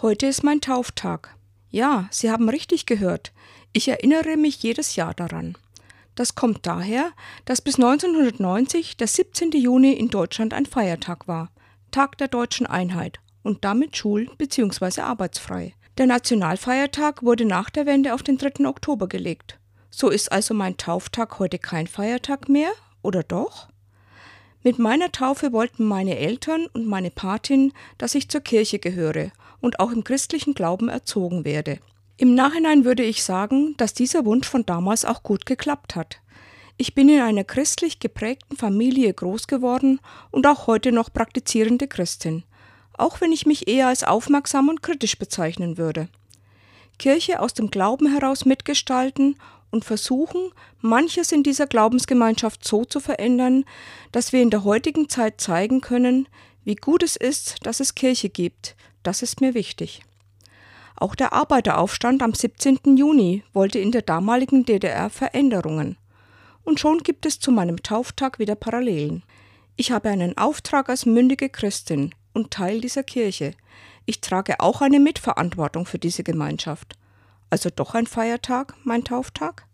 Heute ist mein Tauftag. Ja, Sie haben richtig gehört. Ich erinnere mich jedes Jahr daran. Das kommt daher, dass bis 1990 der 17. Juni in Deutschland ein Feiertag war, Tag der deutschen Einheit und damit schul- bzw. arbeitsfrei. Der Nationalfeiertag wurde nach der Wende auf den 3. Oktober gelegt. So ist also mein Tauftag heute kein Feiertag mehr, oder doch? Mit meiner Taufe wollten meine Eltern und meine Patin, dass ich zur Kirche gehöre und auch im christlichen Glauben erzogen werde. Im Nachhinein würde ich sagen, dass dieser Wunsch von damals auch gut geklappt hat. Ich bin in einer christlich geprägten Familie groß geworden und auch heute noch praktizierende Christin, auch wenn ich mich eher als aufmerksam und kritisch bezeichnen würde. Kirche aus dem Glauben heraus mitgestalten und versuchen, manches in dieser Glaubensgemeinschaft so zu verändern, dass wir in der heutigen Zeit zeigen können, wie gut es ist, dass es Kirche gibt. Das ist mir wichtig. Auch der Arbeiteraufstand am 17. Juni wollte in der damaligen DDR Veränderungen. Und schon gibt es zu meinem Tauftag wieder Parallelen. Ich habe einen Auftrag als mündige Christin und Teil dieser Kirche. Ich trage auch eine Mitverantwortung für diese Gemeinschaft. Also doch ein Feiertag, mein Tauftag?